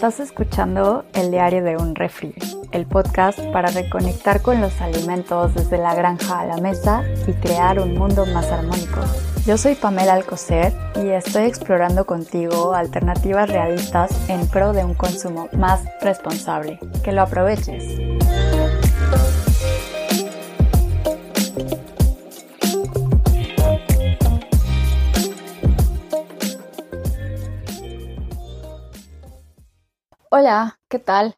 Estás escuchando El Diario de un Refri, el podcast para reconectar con los alimentos desde la granja a la mesa y crear un mundo más armónico. Yo soy Pamela Alcocer y estoy explorando contigo alternativas realistas en pro de un consumo más responsable. Que lo aproveches. Hola, ¿qué tal?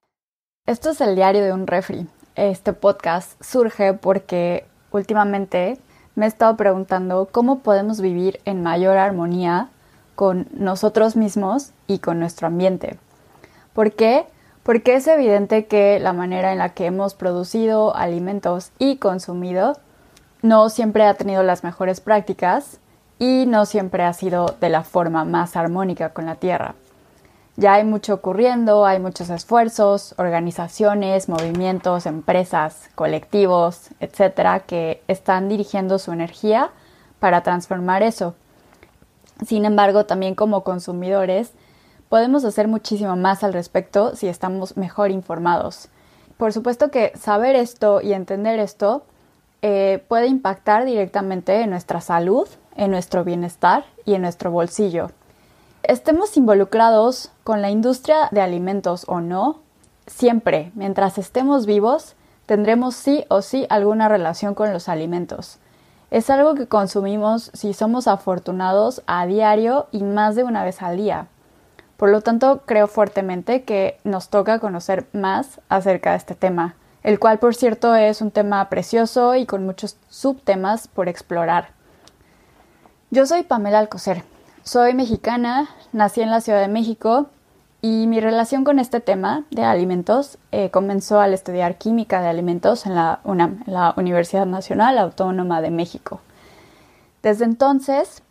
Esto es el diario de un refri. Este podcast surge porque últimamente me he estado preguntando cómo podemos vivir en mayor armonía con nosotros mismos y con nuestro ambiente. ¿Por qué? Porque es evidente que la manera en la que hemos producido alimentos y consumido no siempre ha tenido las mejores prácticas y no siempre ha sido de la forma más armónica con la tierra. Ya hay mucho ocurriendo, hay muchos esfuerzos, organizaciones, movimientos, empresas, colectivos, etcétera, que están dirigiendo su energía para transformar eso. Sin embargo, también como consumidores, podemos hacer muchísimo más al respecto si estamos mejor informados. Por supuesto que saber esto y entender esto eh, puede impactar directamente en nuestra salud, en nuestro bienestar y en nuestro bolsillo estemos involucrados con la industria de alimentos o no, siempre, mientras estemos vivos, tendremos sí o sí alguna relación con los alimentos. Es algo que consumimos si somos afortunados a diario y más de una vez al día. Por lo tanto, creo fuertemente que nos toca conocer más acerca de este tema, el cual por cierto es un tema precioso y con muchos subtemas por explorar. Yo soy Pamela Alcocer soy mexicana, nací en la Ciudad de México y mi relación con este tema de alimentos eh, comenzó al estudiar química de alimentos en la UNAM, la Universidad Nacional Autónoma de México. Desde entonces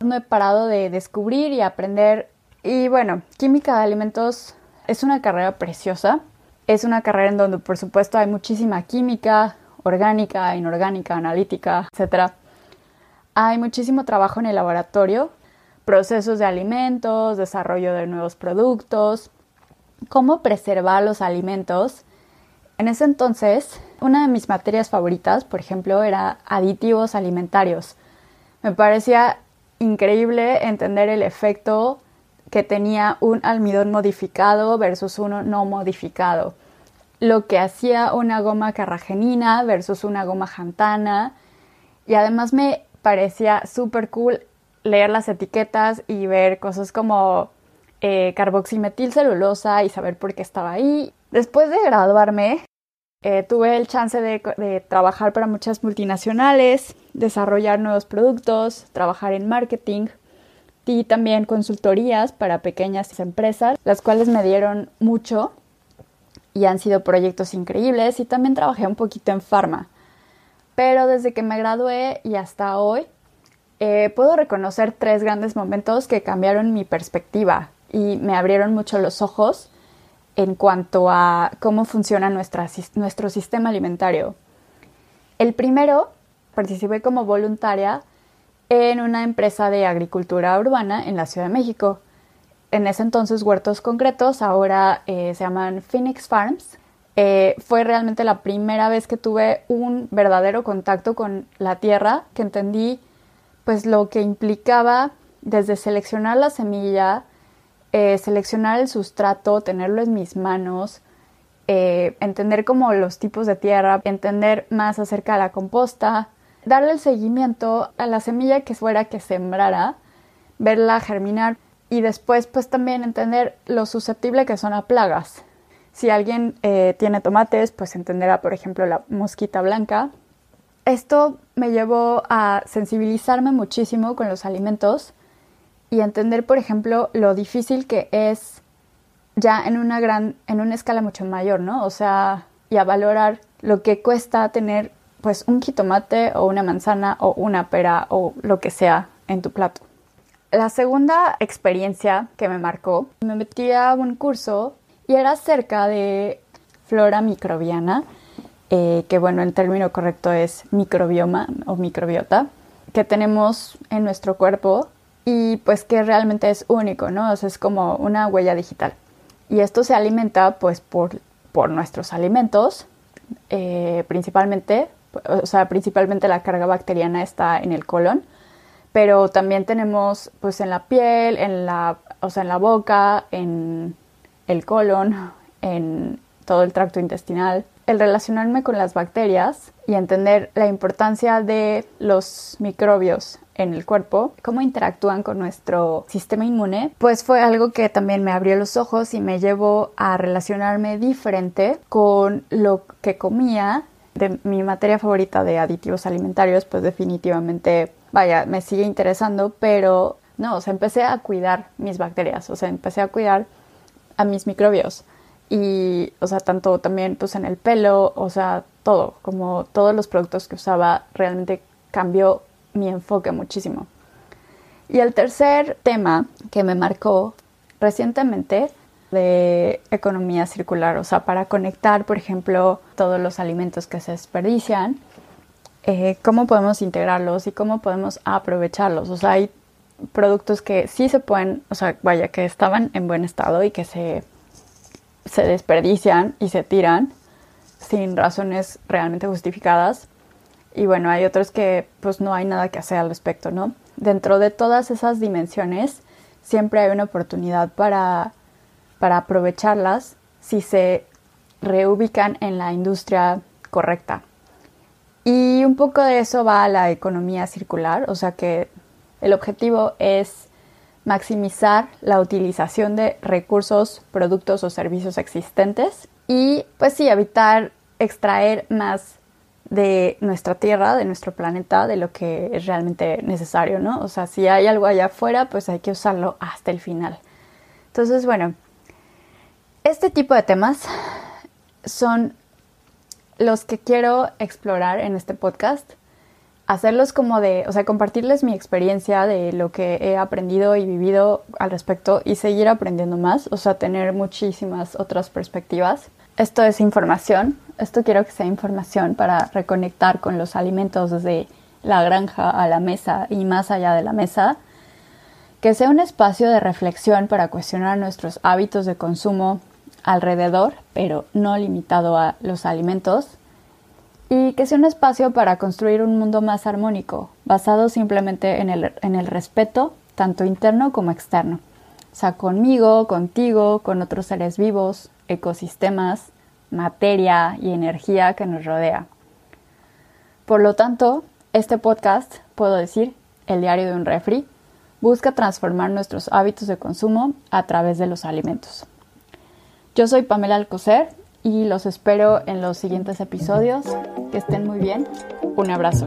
no he parado de descubrir y aprender y bueno, química de alimentos es una carrera preciosa. Es una carrera en donde por supuesto hay muchísima química, orgánica, inorgánica, analítica, etc. Hay muchísimo trabajo en el laboratorio procesos de alimentos, desarrollo de nuevos productos, cómo preservar los alimentos. En ese entonces, una de mis materias favoritas, por ejemplo, era aditivos alimentarios. Me parecía increíble entender el efecto que tenía un almidón modificado versus uno no modificado. Lo que hacía una goma carragenina versus una goma jantana. Y además me parecía súper cool leer las etiquetas y ver cosas como eh, carboximetilcelulosa y saber por qué estaba ahí. Después de graduarme, eh, tuve el chance de, trabajar para muchas multinacionales, desarrollar nuevos productos, trabajar en marketing y también consultorías para pequeñas empresas, las cuales me dieron mucho y han sido proyectos increíbles y también trabajé un poquito en pharma. Pero desde que me gradué y hasta hoy eh, puedo reconocer tres grandes momentos que cambiaron mi perspectiva y me abrieron mucho los ojos en cuanto a cómo funciona nuestro sistema alimentario. El primero, participé como voluntaria en una empresa de agricultura urbana en la Ciudad de México. En ese entonces Huertos Concretos, ahora eh, se llaman Phoenix Farms. Eh, fue realmente la primera vez que tuve un verdadero contacto con la tierra, que entendí pues lo que implicaba desde seleccionar la semilla, eh, seleccionar el sustrato, tenerlo en mis manos, eh, entender como los tipos de tierra, entender más acerca de la composta, darle el seguimiento a la semilla que fuera que sembrara, verla germinar y después pues también entender lo susceptible que son a plagas. Si alguien eh, tiene tomates, pues entenderá por ejemplo la mosquita blanca, esto me llevó a sensibilizarme muchísimo con los alimentos y entender, por ejemplo, lo difícil que es ya en una gran, en una escala mucho mayor, ¿no? O sea, y a valorar lo que cuesta tener pues un jitomate o una manzana o una pera o lo que sea en tu plato. La segunda experiencia que me marcó, me metí a un curso y era acerca de flora microbiana eh, que bueno, en término correcto es microbioma o microbiota, que tenemos en nuestro cuerpo y pues que realmente es único, ¿no? Es como una huella digital. Y esto se alimenta pues por, por nuestros alimentos, eh, principalmente, o sea, principalmente la carga bacteriana está en el colon, pero también tenemos pues en la piel, en la, o sea, en la boca, en el colon, en todo el tracto intestinal. El relacionarme con las bacterias y entender la importancia de los microbios en el cuerpo, cómo interactúan con nuestro sistema inmune, pues fue algo que también me abrió los ojos y me llevó a relacionarme diferente con lo que comía. De mi materia favorita de aditivos alimentarios, pues definitivamente, vaya, me sigue interesando, pero no, o sea, empecé a cuidar mis bacterias, o sea, empecé a cuidar a mis microbios y, o sea, tanto también pues en el pelo, o sea, todo, como todos los productos que usaba realmente cambió mi enfoque muchísimo. Y el tercer tema que me marcó recientemente de economía circular, o sea, para conectar, por ejemplo, todos los alimentos que se desperdician, eh, cómo podemos integrarlos y cómo podemos aprovecharlos. O sea, hay productos que sí se pueden, o sea, vaya, que estaban en buen estado y que se, se desperdician y se tiran sin razones realmente justificadas y bueno, hay otros que pues no hay nada que hacer al respecto, ¿no? Dentro de todas esas dimensiones siempre hay una oportunidad para, para aprovecharlas si se reubican en la industria correcta. Y un poco de eso va a la economía circular, o sea que el objetivo es maximizar la utilización de recursos, productos o servicios existentes y pues sí, evitar extraer más de nuestra Tierra, de nuestro planeta, de lo que es realmente necesario, ¿no? O sea, si hay algo allá afuera, pues hay que usarlo hasta el final. Entonces, bueno, este tipo de temas son los que quiero explorar en este podcast, hacerlos como de, o sea, compartirles mi experiencia de lo que he aprendido y vivido al respecto y seguir aprendiendo más, o sea, tener muchísimas otras perspectivas. Esto es información, esto quiero que sea información para reconectar con los alimentos desde la granja a la mesa y más allá de la mesa, que sea un espacio de reflexión para cuestionar nuestros hábitos de consumo alrededor, pero no limitado a los alimentos, y que sea un espacio para construir un mundo más armónico, basado simplemente en el, en el respeto, tanto interno como externo. O sea, conmigo, contigo, con otros seres vivos, ecosistemas, materia y energía que nos rodea. Por lo tanto, este podcast, puedo decir, el diario de un refri, busca transformar nuestros hábitos de consumo a través de los alimentos. Yo soy Pamela Alcocer y los espero en los siguientes episodios. Que estén muy bien. Un abrazo.